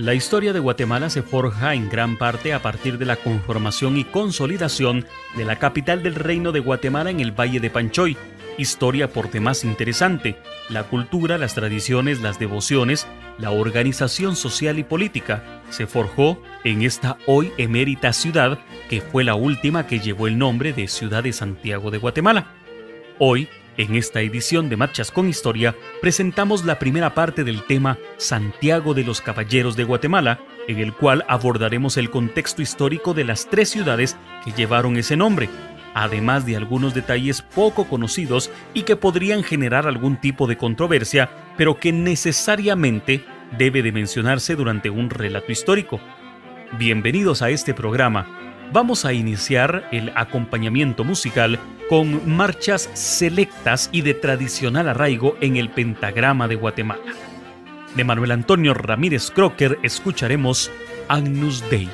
La historia de Guatemala se forja en gran parte a partir de la conformación y consolidación de la capital del reino de Guatemala en el Valle de Panchoy. Historia por demás interesante, la cultura, las tradiciones, las devociones, la organización social y política se forjó en esta hoy emérita ciudad que fue la última que llevó el nombre de Ciudad de Santiago de Guatemala. Hoy en esta edición de Marchas con Historia presentamos la primera parte del tema Santiago de los Caballeros de Guatemala, en el cual abordaremos el contexto histórico de las tres ciudades que llevaron ese nombre, además de algunos detalles poco conocidos y que podrían generar algún tipo de controversia, pero que necesariamente debe de mencionarse durante un relato histórico. Bienvenidos a este programa vamos a iniciar el acompañamiento musical con marchas selectas y de tradicional arraigo en el pentagrama de Guatemala. De Manuel Antonio Ramírez Crocker escucharemos Agnus Dei.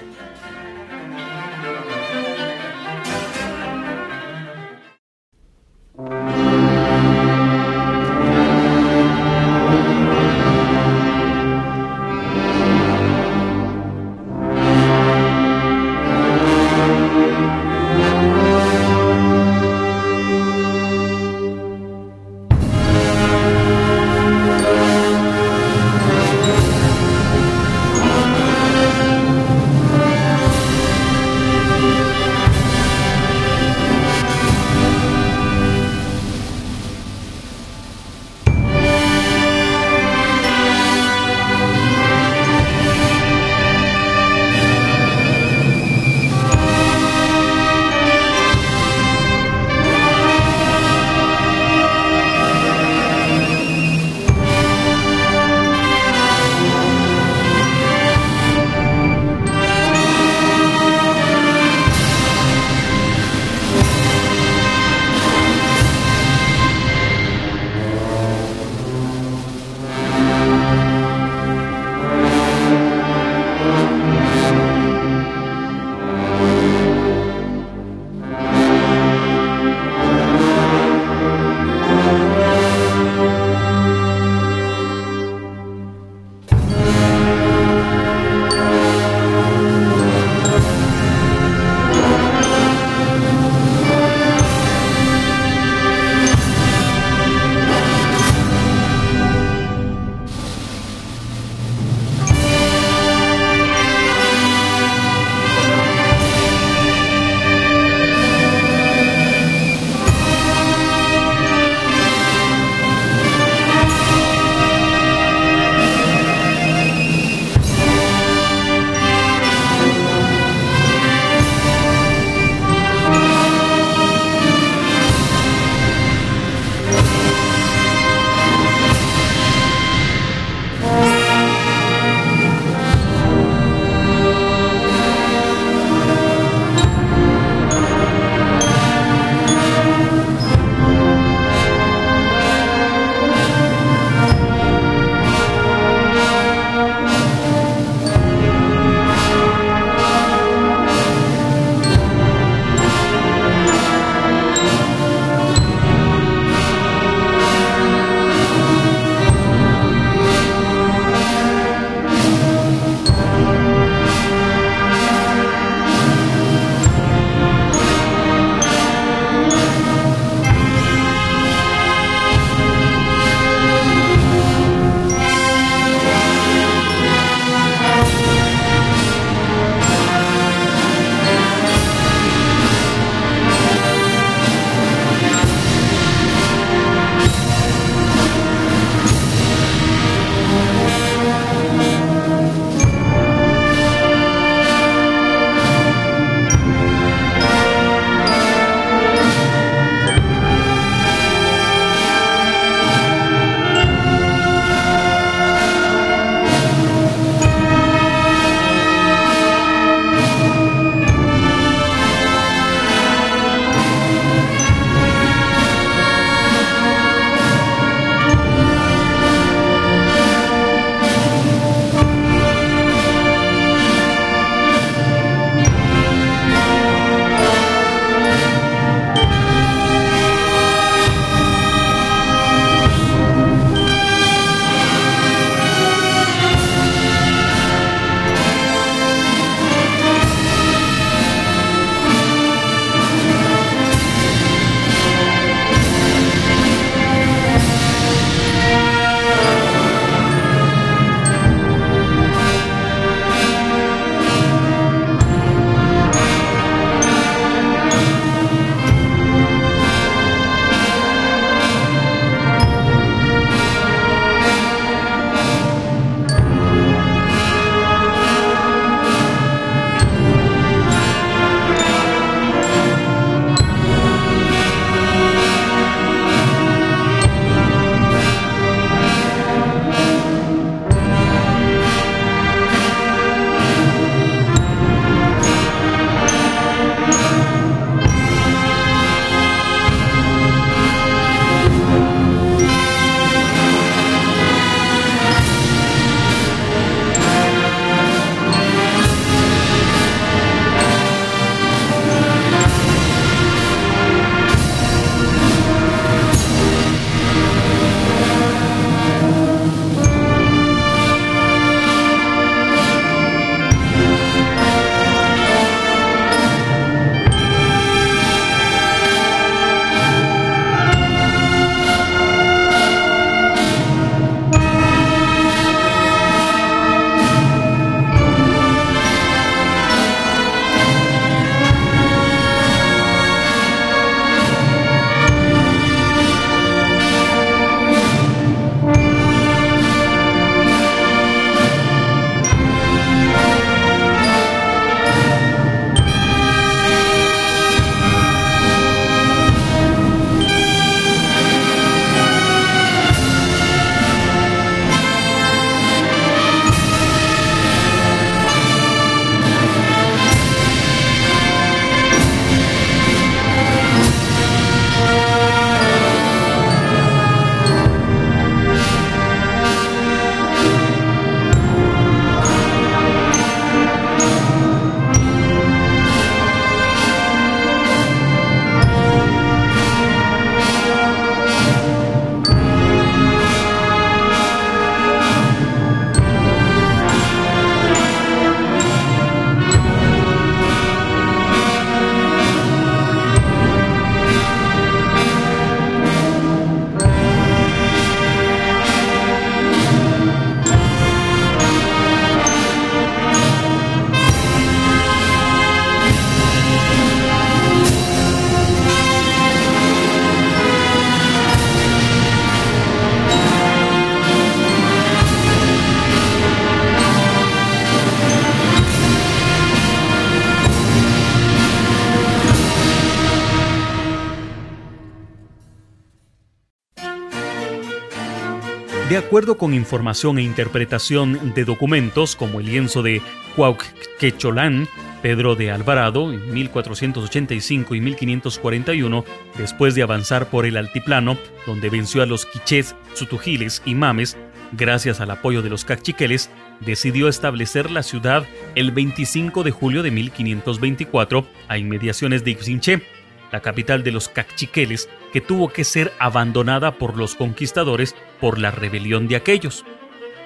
Acuerdo con información e interpretación de documentos como el lienzo de Cuauhquecholán, Pedro de Alvarado, en 1485 y 1541, después de avanzar por el altiplano, donde venció a los quichés, sutujiles y mames, gracias al apoyo de los cachiqueles, decidió establecer la ciudad el 25 de julio de 1524 a inmediaciones de Ixinché, la capital de los cachiqueles, tuvo que ser abandonada por los conquistadores por la rebelión de aquellos.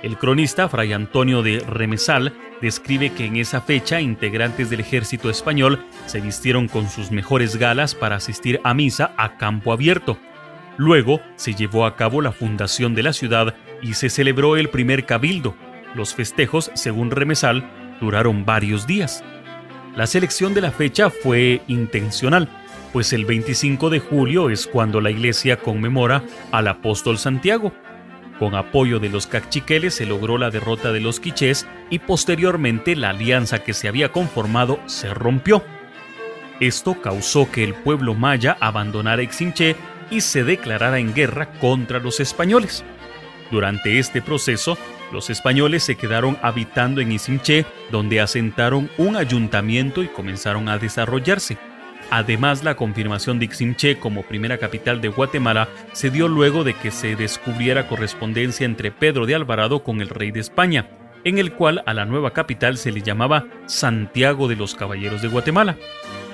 El cronista Fray Antonio de Remesal describe que en esa fecha integrantes del ejército español se vistieron con sus mejores galas para asistir a misa a campo abierto. Luego se llevó a cabo la fundación de la ciudad y se celebró el primer cabildo. Los festejos, según Remesal, duraron varios días. La selección de la fecha fue intencional, pues el 25 de julio es cuando la iglesia conmemora al apóstol Santiago. Con apoyo de los cachiqueles se logró la derrota de los quichés y posteriormente la alianza que se había conformado se rompió. Esto causó que el pueblo maya abandonara Exinché y se declarara en guerra contra los españoles. Durante este proceso, los españoles se quedaron habitando en Isimché, donde asentaron un ayuntamiento y comenzaron a desarrollarse. Además, la confirmación de Iximché como primera capital de Guatemala se dio luego de que se descubriera correspondencia entre Pedro de Alvarado con el rey de España, en el cual a la nueva capital se le llamaba Santiago de los Caballeros de Guatemala.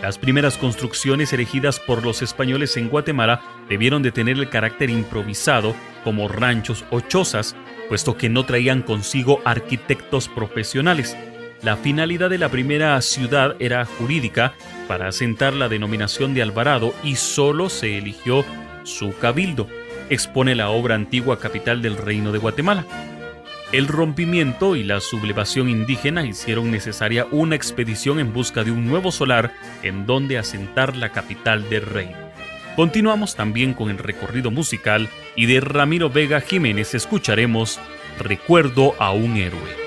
Las primeras construcciones erigidas por los españoles en Guatemala debieron de tener el carácter improvisado como ranchos o chozas, puesto que no traían consigo arquitectos profesionales. La finalidad de la primera ciudad era jurídica para asentar la denominación de Alvarado y solo se eligió su cabildo, expone la obra antigua capital del Reino de Guatemala. El rompimiento y la sublevación indígena hicieron necesaria una expedición en busca de un nuevo solar en donde asentar la capital del reino. Continuamos también con el recorrido musical y de Ramiro Vega Jiménez escucharemos Recuerdo a un héroe.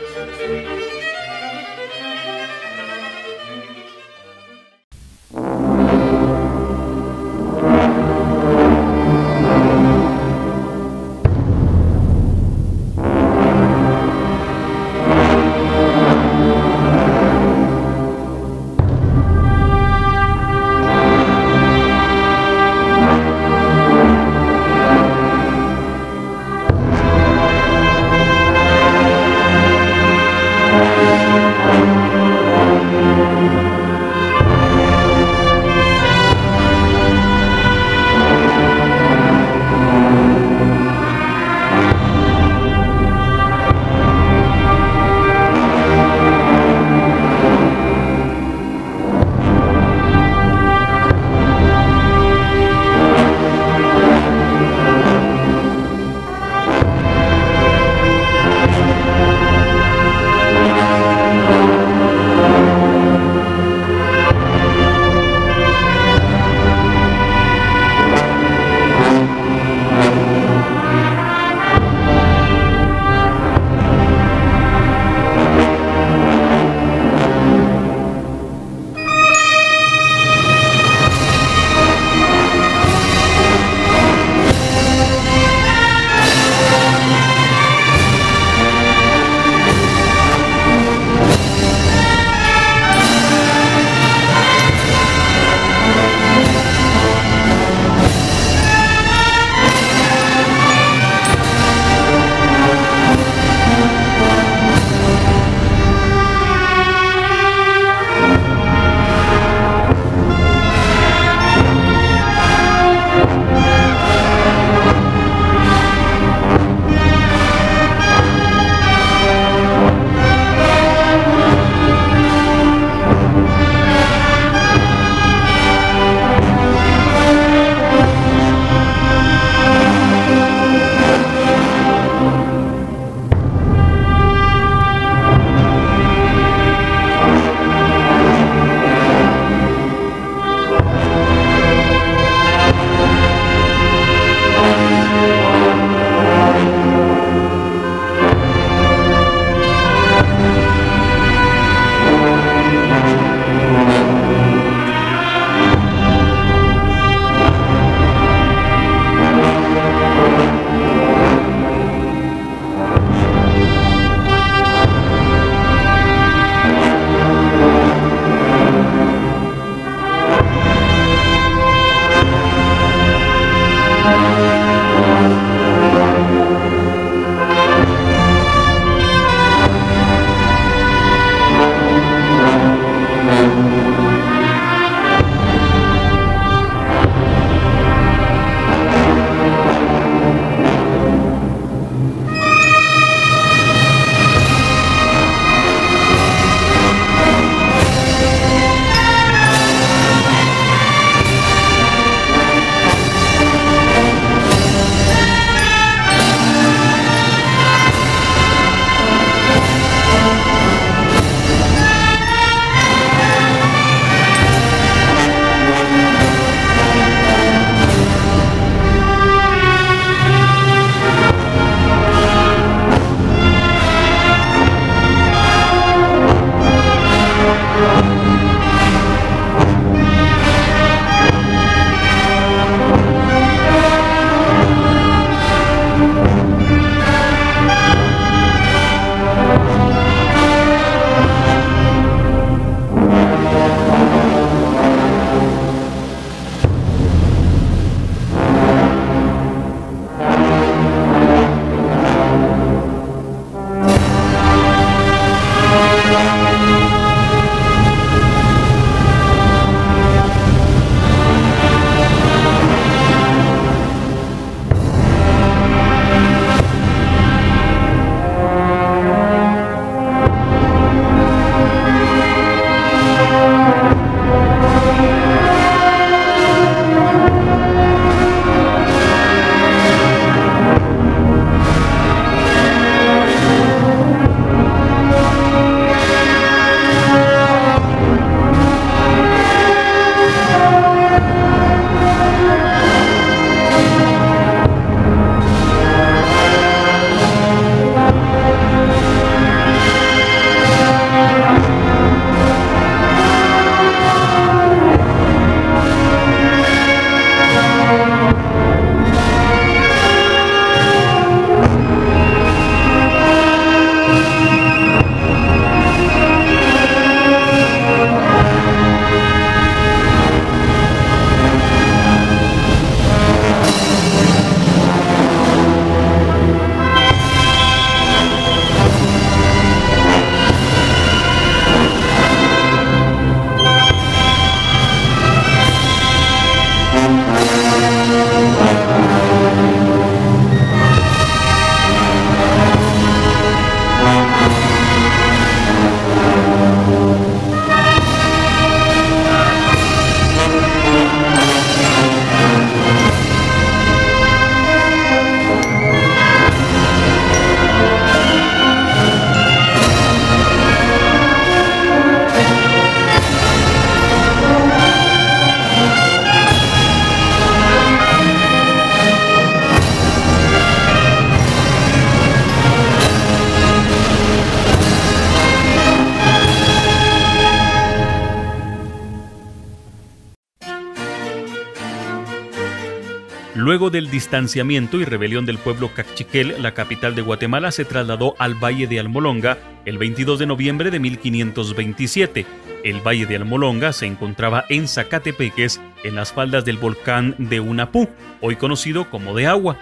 Del distanciamiento y rebelión del pueblo cachiquel, la capital de Guatemala se trasladó al Valle de Almolonga el 22 de noviembre de 1527. El Valle de Almolonga se encontraba en Zacatepeques, en las faldas del volcán de Unapú, hoy conocido como de Agua.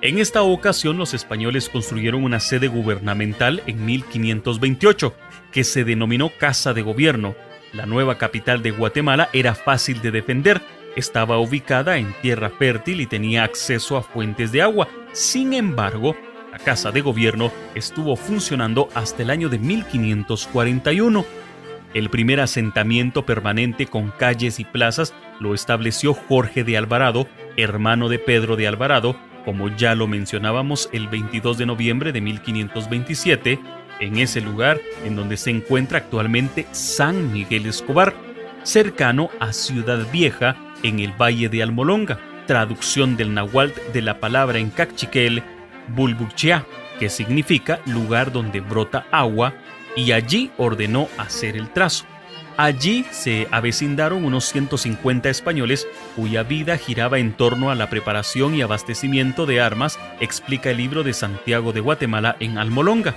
En esta ocasión los españoles construyeron una sede gubernamental en 1528, que se denominó Casa de Gobierno. La nueva capital de Guatemala era fácil de defender, estaba ubicada en tierra fértil y tenía acceso a fuentes de agua. Sin embargo, la Casa de Gobierno estuvo funcionando hasta el año de 1541. El primer asentamiento permanente con calles y plazas lo estableció Jorge de Alvarado, hermano de Pedro de Alvarado, como ya lo mencionábamos el 22 de noviembre de 1527, en ese lugar en donde se encuentra actualmente San Miguel Escobar, cercano a Ciudad Vieja, en el Valle de Almolonga, traducción del náhuatl de la palabra en cachiquel Bulbuchia, que significa lugar donde brota agua, y allí ordenó hacer el trazo. Allí se avecindaron unos 150 españoles cuya vida giraba en torno a la preparación y abastecimiento de armas, explica el libro de Santiago de Guatemala en Almolonga.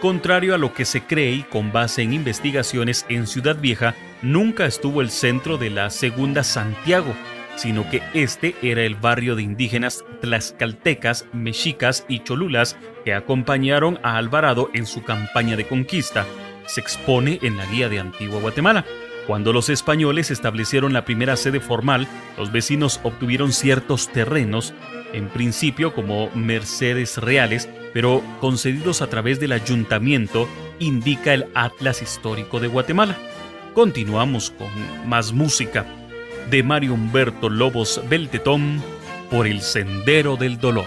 Contrario a lo que se cree y con base en investigaciones en Ciudad Vieja, nunca estuvo el centro de la Segunda Santiago, sino que este era el barrio de indígenas tlaxcaltecas, mexicas y cholulas que acompañaron a Alvarado en su campaña de conquista. Se expone en la guía de Antigua Guatemala. Cuando los españoles establecieron la primera sede formal, los vecinos obtuvieron ciertos terrenos, en principio como mercedes reales, pero concedidos a través del ayuntamiento, indica el Atlas Histórico de Guatemala. Continuamos con más música de Mario Humberto Lobos Beltetón por el Sendero del Dolor.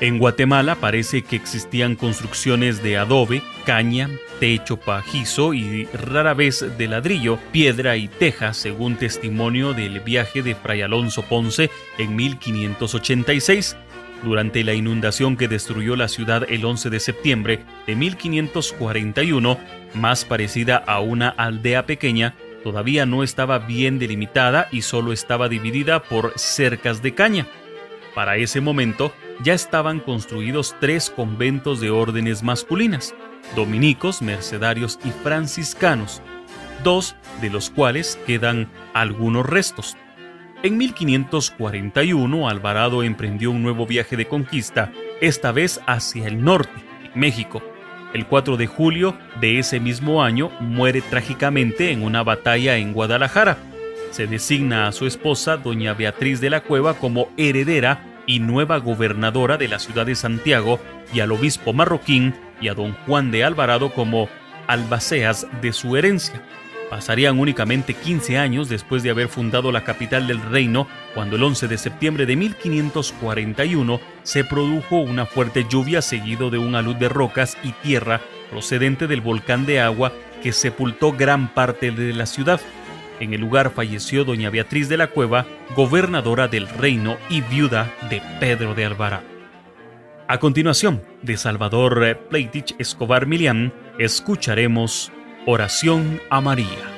En Guatemala parece que existían construcciones de adobe, caña, techo pajizo y rara vez de ladrillo, piedra y teja, según testimonio del viaje de Fray Alonso Ponce en 1586. Durante la inundación que destruyó la ciudad el 11 de septiembre de 1541, más parecida a una aldea pequeña, todavía no estaba bien delimitada y solo estaba dividida por cercas de caña. Para ese momento ya estaban construidos tres conventos de órdenes masculinas, dominicos, mercedarios y franciscanos, dos de los cuales quedan algunos restos. En 1541 Alvarado emprendió un nuevo viaje de conquista, esta vez hacia el norte, México. El 4 de julio de ese mismo año muere trágicamente en una batalla en Guadalajara. Se designa a su esposa, doña Beatriz de la Cueva, como heredera y nueva gobernadora de la ciudad de Santiago y al obispo marroquín y a don Juan de Alvarado como albaceas de su herencia. Pasarían únicamente 15 años después de haber fundado la capital del reino, cuando el 11 de septiembre de 1541 se produjo una fuerte lluvia seguido de un alud de rocas y tierra procedente del volcán de agua que sepultó gran parte de la ciudad. En el lugar falleció doña Beatriz de la Cueva, gobernadora del reino y viuda de Pedro de Alvarado. A continuación, de Salvador Pleitich Escobar Milián, escucharemos Oración a María.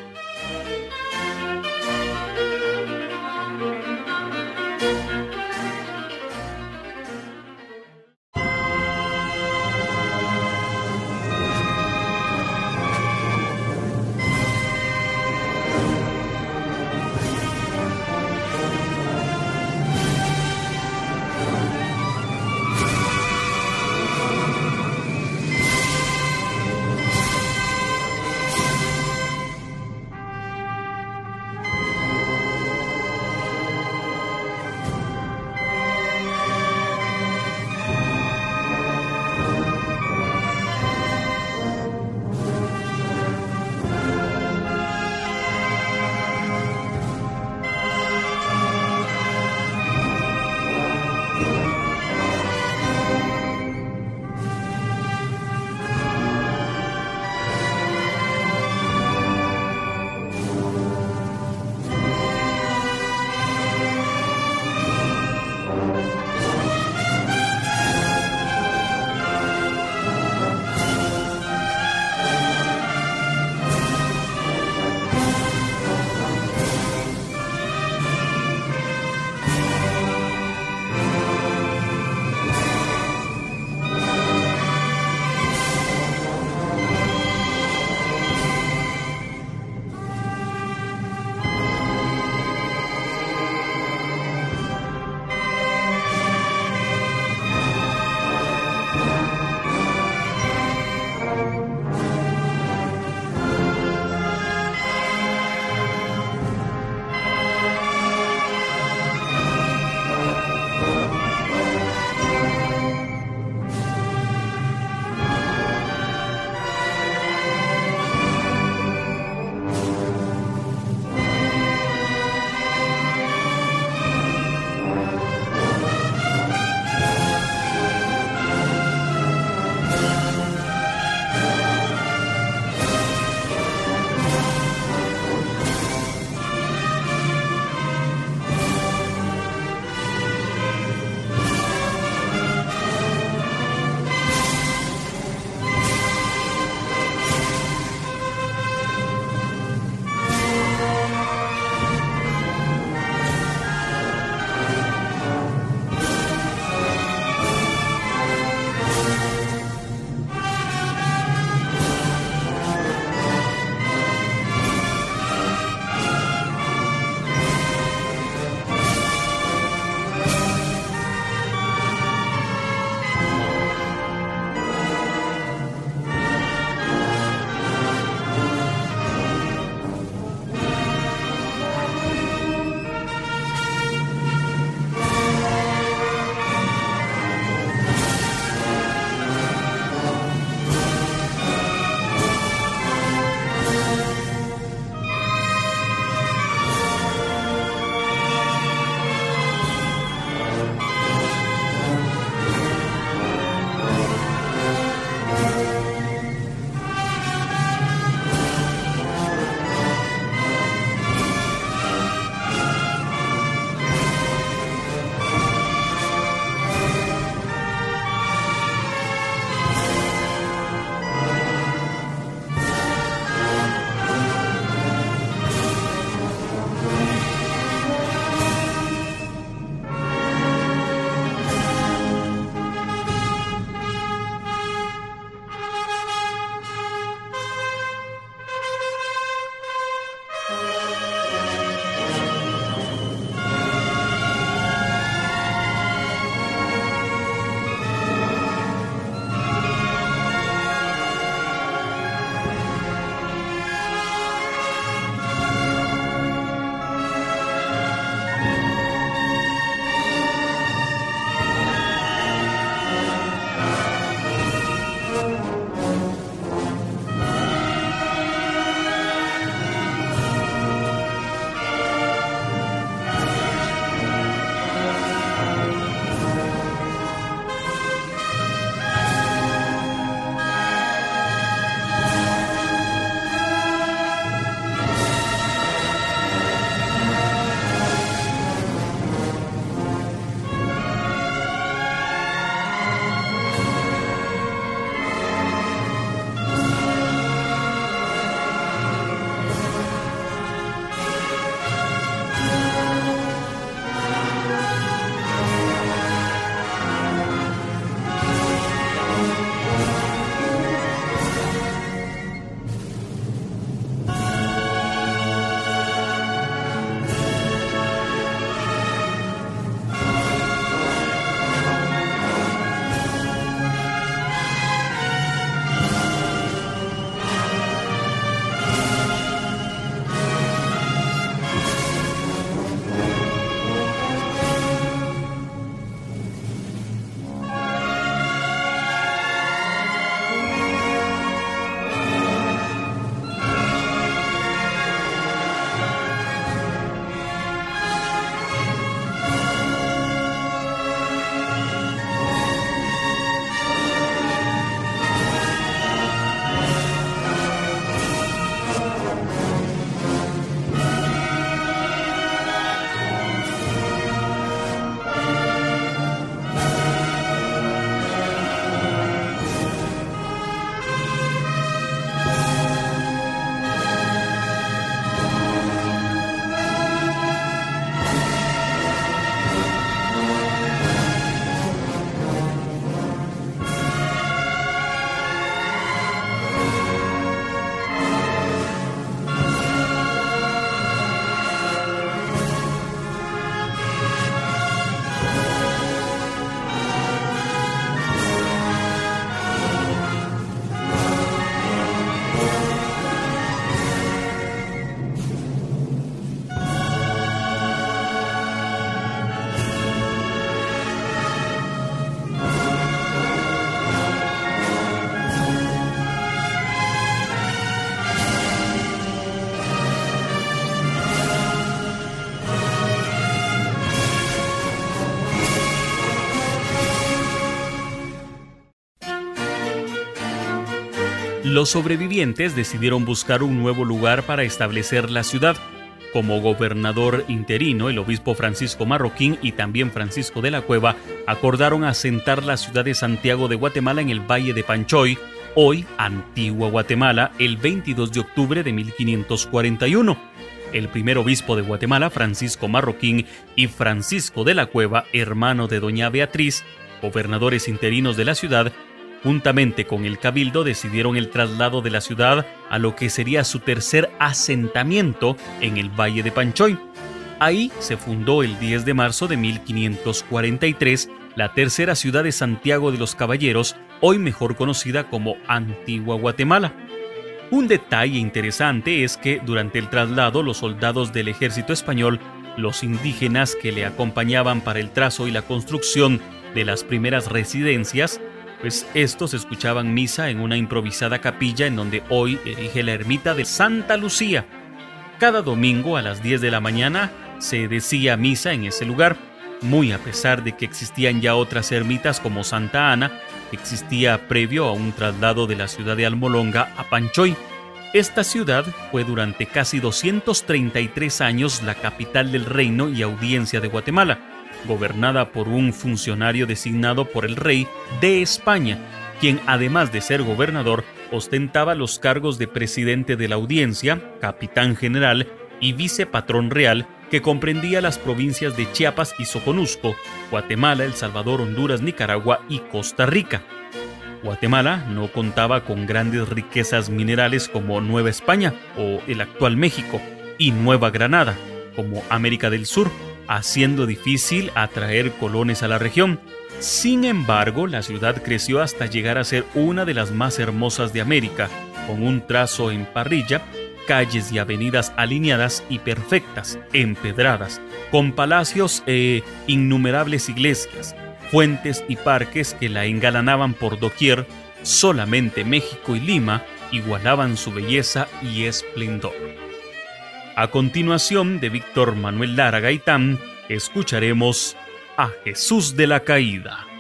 Los sobrevivientes decidieron buscar un nuevo lugar para establecer la ciudad. Como gobernador interino, el obispo Francisco Marroquín y también Francisco de la Cueva acordaron asentar la ciudad de Santiago de Guatemala en el Valle de Panchoy, hoy Antigua Guatemala, el 22 de octubre de 1541. El primer obispo de Guatemala, Francisco Marroquín, y Francisco de la Cueva, hermano de doña Beatriz, gobernadores interinos de la ciudad, juntamente con el cabildo decidieron el traslado de la ciudad a lo que sería su tercer asentamiento en el Valle de Panchoy. Ahí se fundó el 10 de marzo de 1543 la tercera ciudad de Santiago de los Caballeros, hoy mejor conocida como Antigua Guatemala. Un detalle interesante es que durante el traslado los soldados del ejército español, los indígenas que le acompañaban para el trazo y la construcción de las primeras residencias, pues estos escuchaban misa en una improvisada capilla en donde hoy erige la ermita de Santa Lucía. Cada domingo a las 10 de la mañana se decía misa en ese lugar, muy a pesar de que existían ya otras ermitas como Santa Ana, que existía previo a un traslado de la ciudad de Almolonga a Panchoy. Esta ciudad fue durante casi 233 años la capital del reino y audiencia de Guatemala gobernada por un funcionario designado por el rey de España, quien además de ser gobernador ostentaba los cargos de presidente de la audiencia, capitán general y vicepatrón real que comprendía las provincias de Chiapas y Soconusco, Guatemala, El Salvador, Honduras, Nicaragua y Costa Rica. Guatemala no contaba con grandes riquezas minerales como Nueva España o el actual México y Nueva Granada, como América del Sur, haciendo difícil atraer colones a la región. Sin embargo, la ciudad creció hasta llegar a ser una de las más hermosas de América, con un trazo en parrilla, calles y avenidas alineadas y perfectas, empedradas, con palacios e innumerables iglesias, fuentes y parques que la engalanaban por doquier, solamente México y Lima igualaban su belleza y esplendor. A continuación de Víctor Manuel Lara Gaitán, escucharemos a Jesús de la Caída.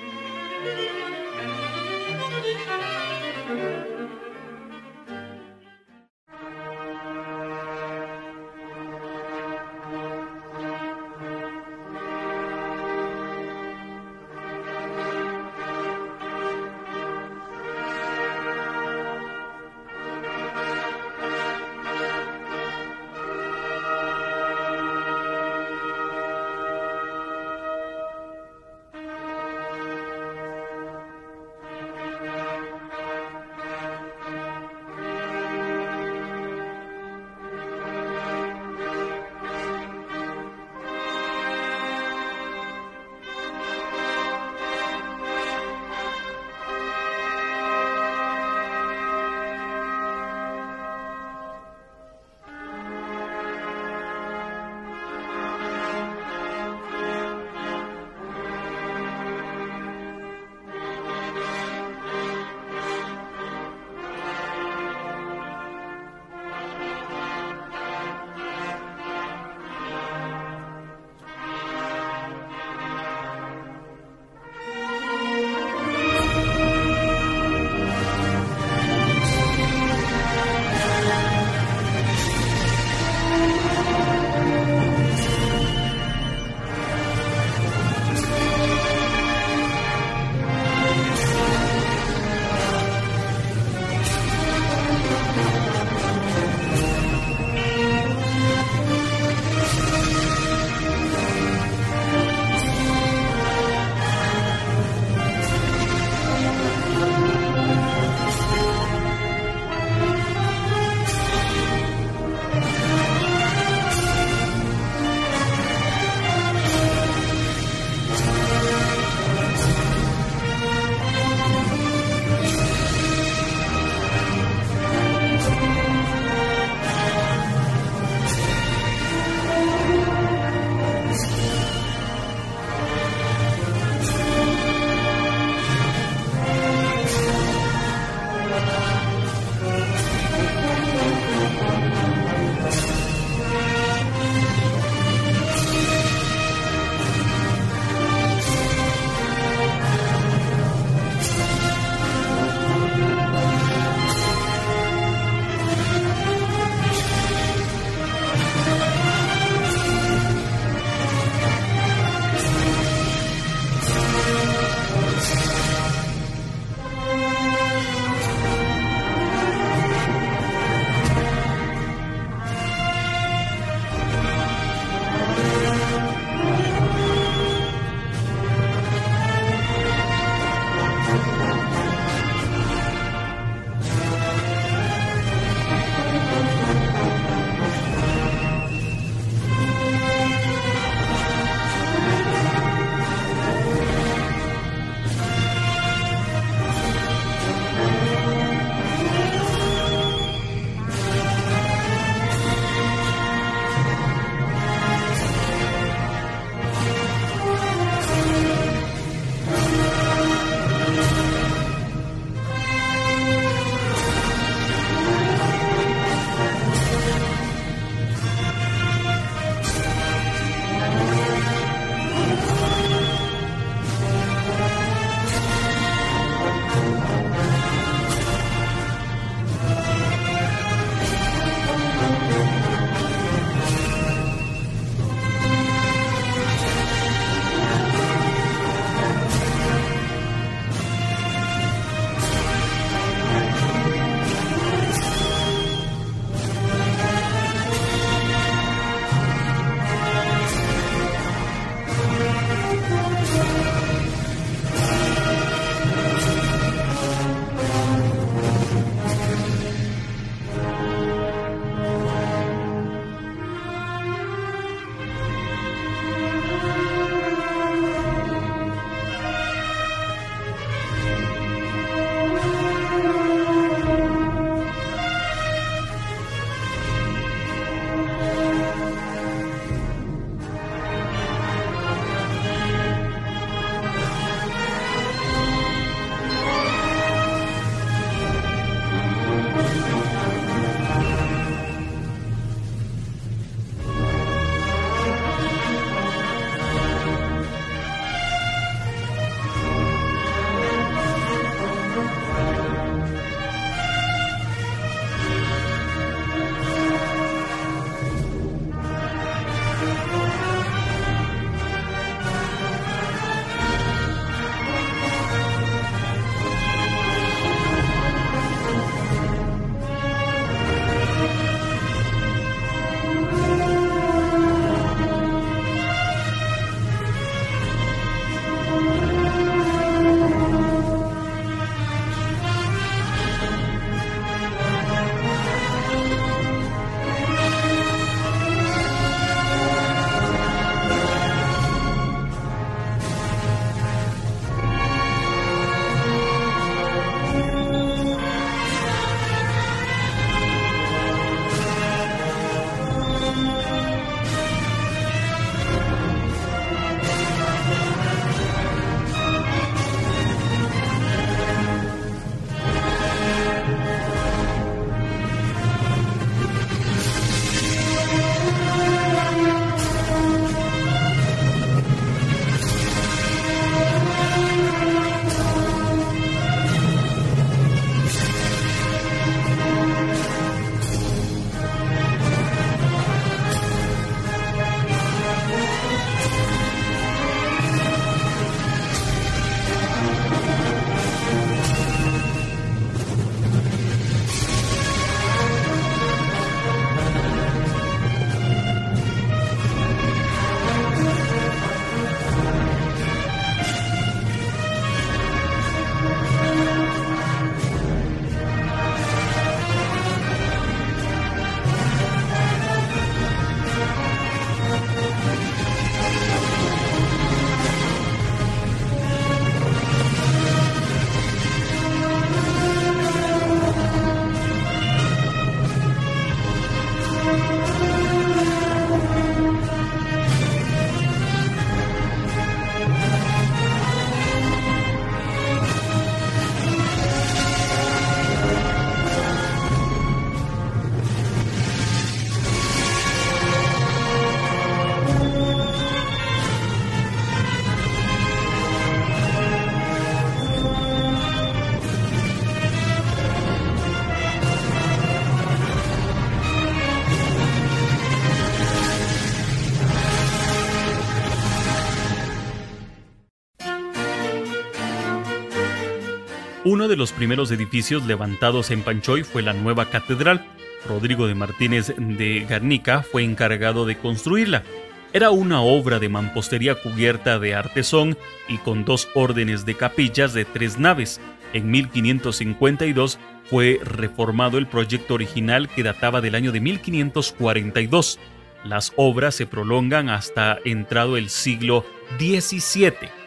Uno de los primeros edificios levantados en Panchoy fue la nueva catedral. Rodrigo de Martínez de Garnica fue encargado de construirla. Era una obra de mampostería cubierta de artesón y con dos órdenes de capillas de tres naves. En 1552 fue reformado el proyecto original que databa del año de 1542. Las obras se prolongan hasta entrado el siglo XVII.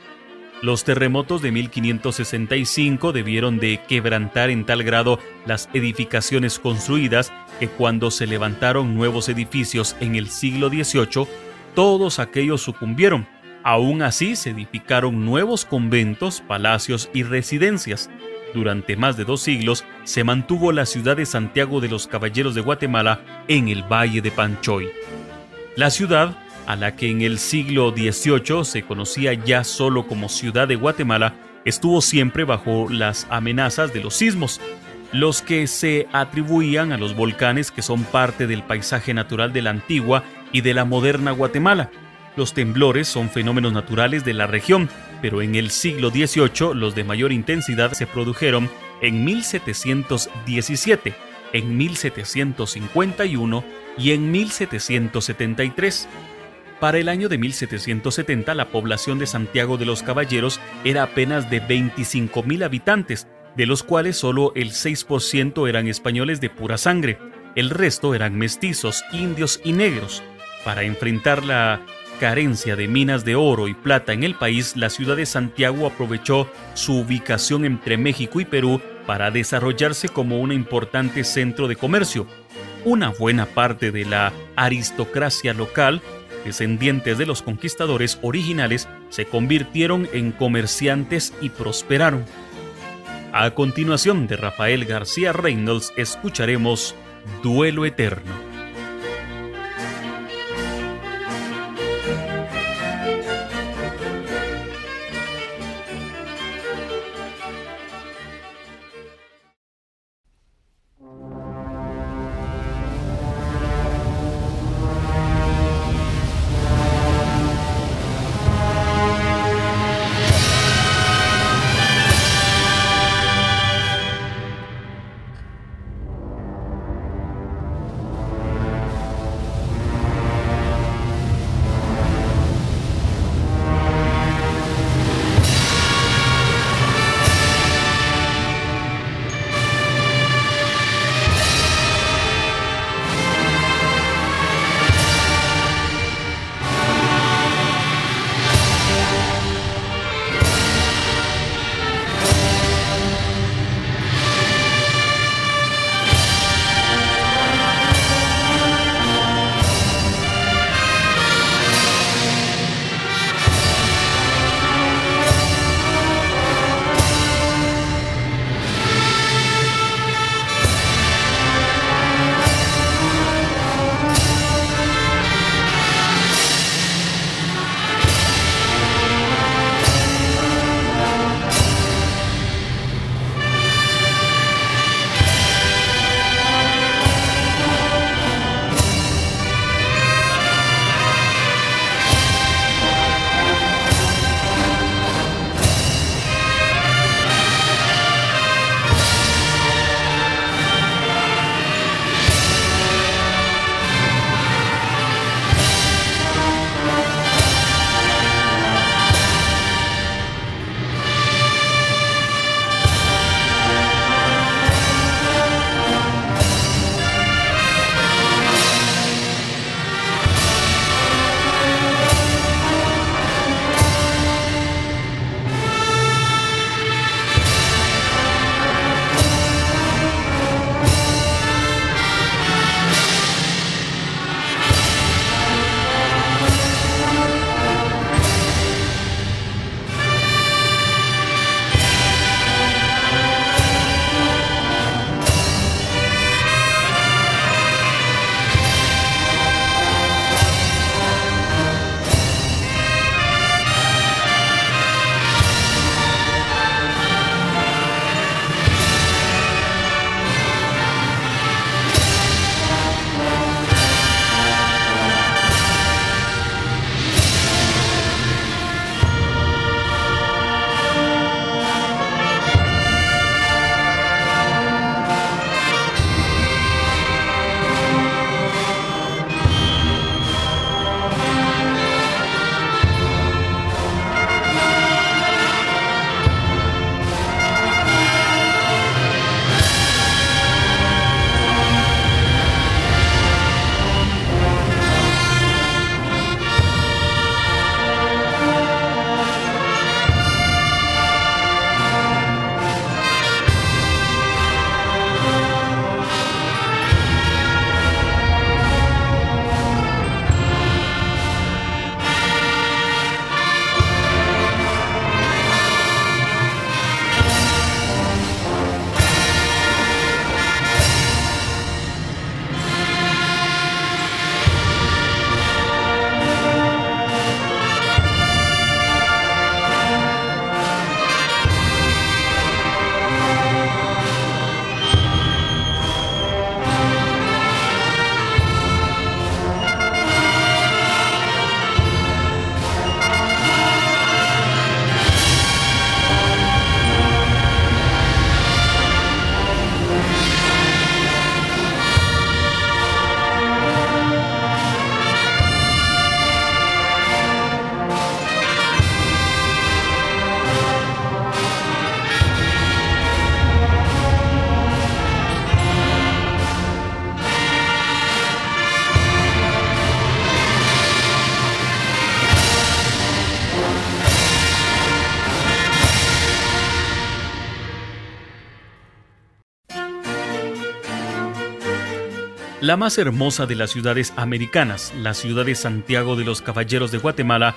Los terremotos de 1565 debieron de quebrantar en tal grado las edificaciones construidas que cuando se levantaron nuevos edificios en el siglo XVIII todos aquellos sucumbieron. Aún así se edificaron nuevos conventos, palacios y residencias. Durante más de dos siglos se mantuvo la ciudad de Santiago de los Caballeros de Guatemala en el Valle de Panchoy. La ciudad, a la que en el siglo XVIII se conocía ya solo como Ciudad de Guatemala, estuvo siempre bajo las amenazas de los sismos, los que se atribuían a los volcanes que son parte del paisaje natural de la antigua y de la moderna Guatemala. Los temblores son fenómenos naturales de la región, pero en el siglo XVIII los de mayor intensidad se produjeron en 1717, en 1751 y en 1773. Para el año de 1770 la población de Santiago de los Caballeros era apenas de 25.000 habitantes, de los cuales solo el 6% eran españoles de pura sangre, el resto eran mestizos, indios y negros. Para enfrentar la carencia de minas de oro y plata en el país, la ciudad de Santiago aprovechó su ubicación entre México y Perú para desarrollarse como un importante centro de comercio. Una buena parte de la aristocracia local, descendientes de los conquistadores originales, se convirtieron en comerciantes y prosperaron. A continuación de Rafael García Reynolds escucharemos Duelo Eterno. La más hermosa de las ciudades americanas, la ciudad de Santiago de los Caballeros de Guatemala,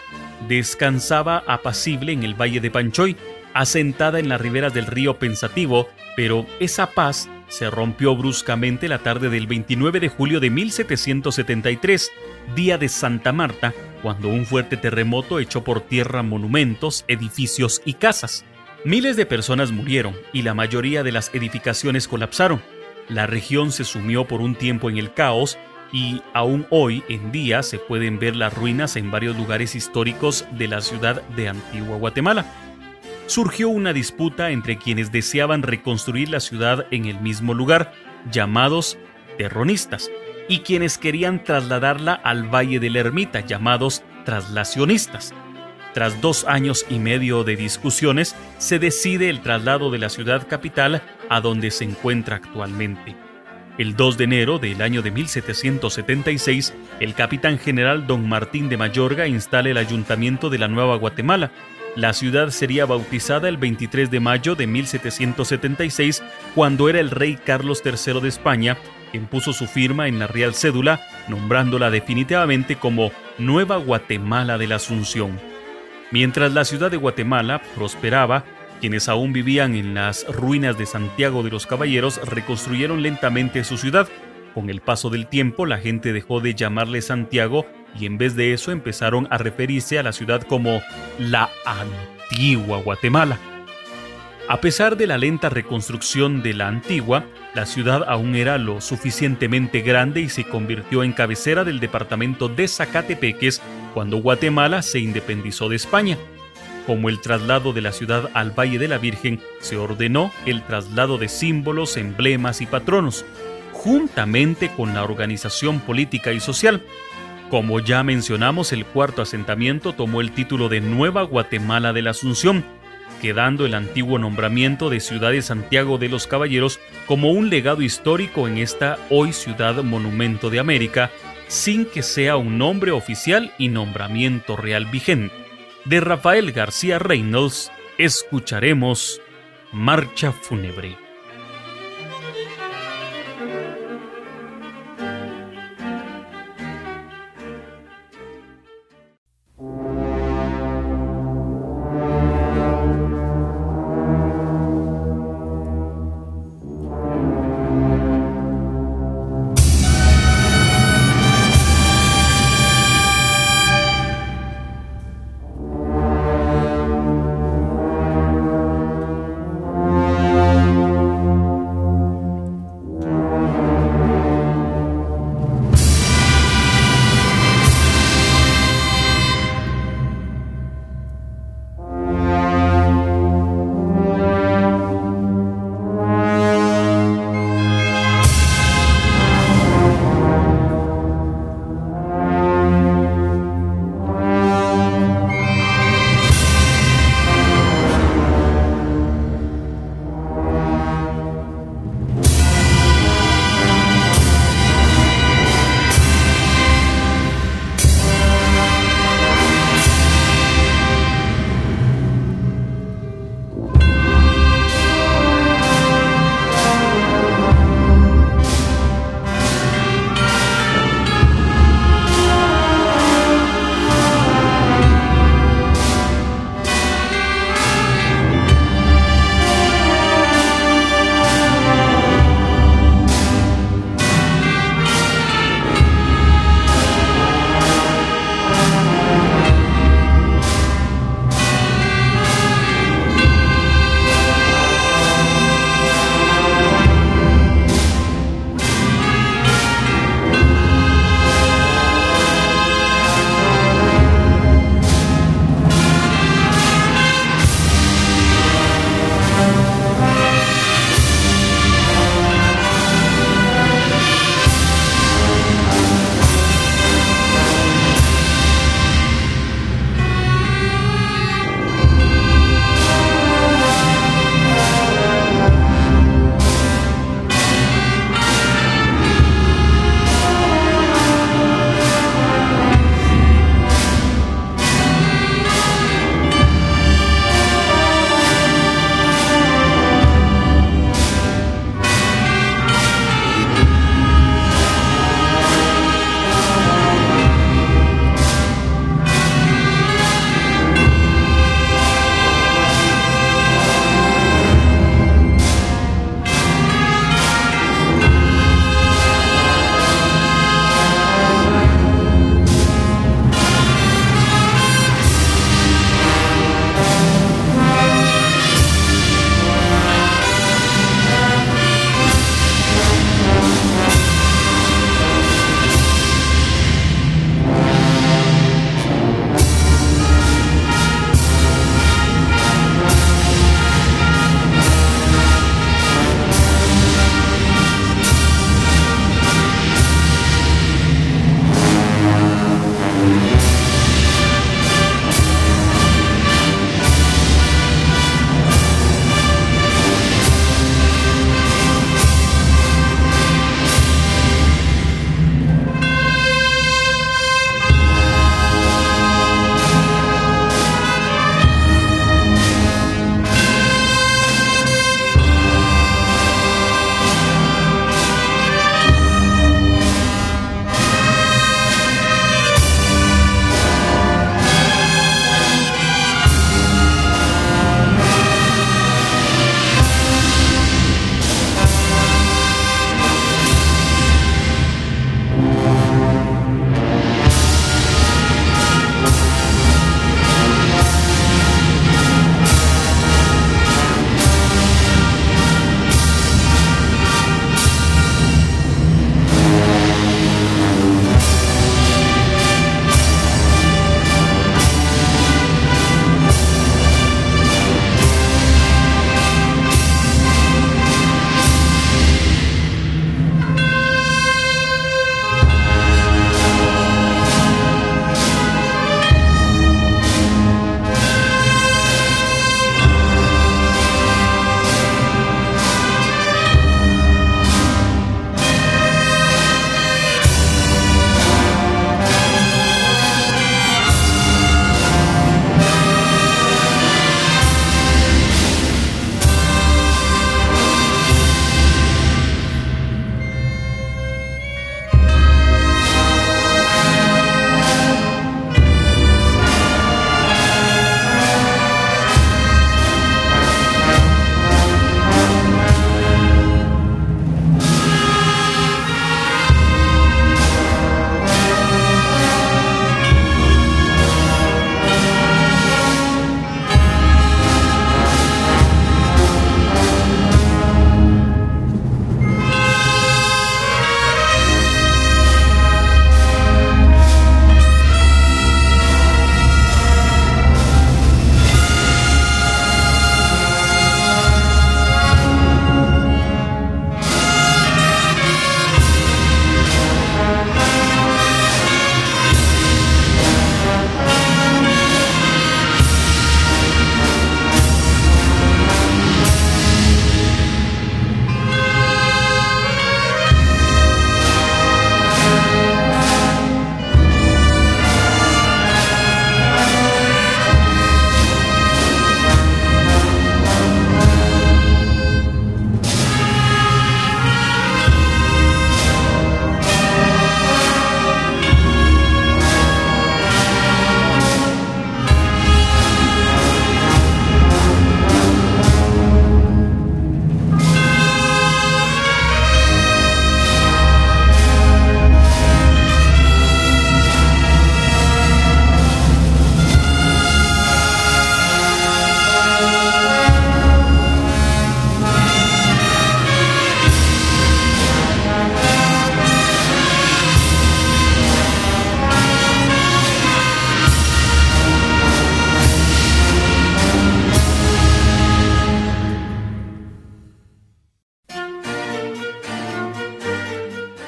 descansaba apacible en el Valle de Panchoy, asentada en las riberas del río Pensativo, pero esa paz se rompió bruscamente la tarde del 29 de julio de 1773, día de Santa Marta, cuando un fuerte terremoto echó por tierra monumentos, edificios y casas. Miles de personas murieron y la mayoría de las edificaciones colapsaron. La región se sumió por un tiempo en el caos y aún hoy en día se pueden ver las ruinas en varios lugares históricos de la ciudad de Antigua Guatemala surgió una disputa entre quienes deseaban reconstruir la ciudad en el mismo lugar, llamados terronistas, y quienes querían trasladarla al Valle de la Ermita, llamados traslacionistas. Tras dos años y medio de discusiones, se decide el traslado de la ciudad capital a donde se encuentra actualmente. El 2 de enero del año de 1776, el capitán general don Martín de Mayorga instala el ayuntamiento de la Nueva Guatemala, la ciudad sería bautizada el 23 de mayo de 1776, cuando era el rey Carlos III de España quien puso su firma en la Real Cédula, nombrándola definitivamente como Nueva Guatemala de la Asunción. Mientras la ciudad de Guatemala prosperaba, quienes aún vivían en las ruinas de Santiago de los Caballeros reconstruyeron lentamente su ciudad. Con el paso del tiempo, la gente dejó de llamarle Santiago y en vez de eso empezaron a referirse a la ciudad como la antigua Guatemala. A pesar de la lenta reconstrucción de la antigua, la ciudad aún era lo suficientemente grande y se convirtió en cabecera del departamento de Zacatepeques cuando Guatemala se independizó de España. Como el traslado de la ciudad al Valle de la Virgen, se ordenó el traslado de símbolos, emblemas y patronos, juntamente con la organización política y social, como ya mencionamos, el cuarto asentamiento tomó el título de Nueva Guatemala de la Asunción, quedando el antiguo nombramiento de Ciudad de Santiago de los Caballeros como un legado histórico en esta hoy ciudad monumento de América, sin que sea un nombre oficial y nombramiento real vigente. De Rafael García Reynolds escucharemos Marcha Fúnebre.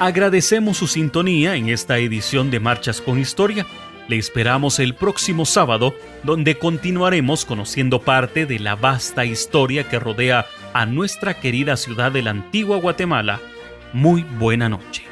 Agradecemos su sintonía en esta edición de Marchas con Historia. Le esperamos el próximo sábado, donde continuaremos conociendo parte de la vasta historia que rodea a nuestra querida ciudad de la antigua Guatemala. Muy buena noche.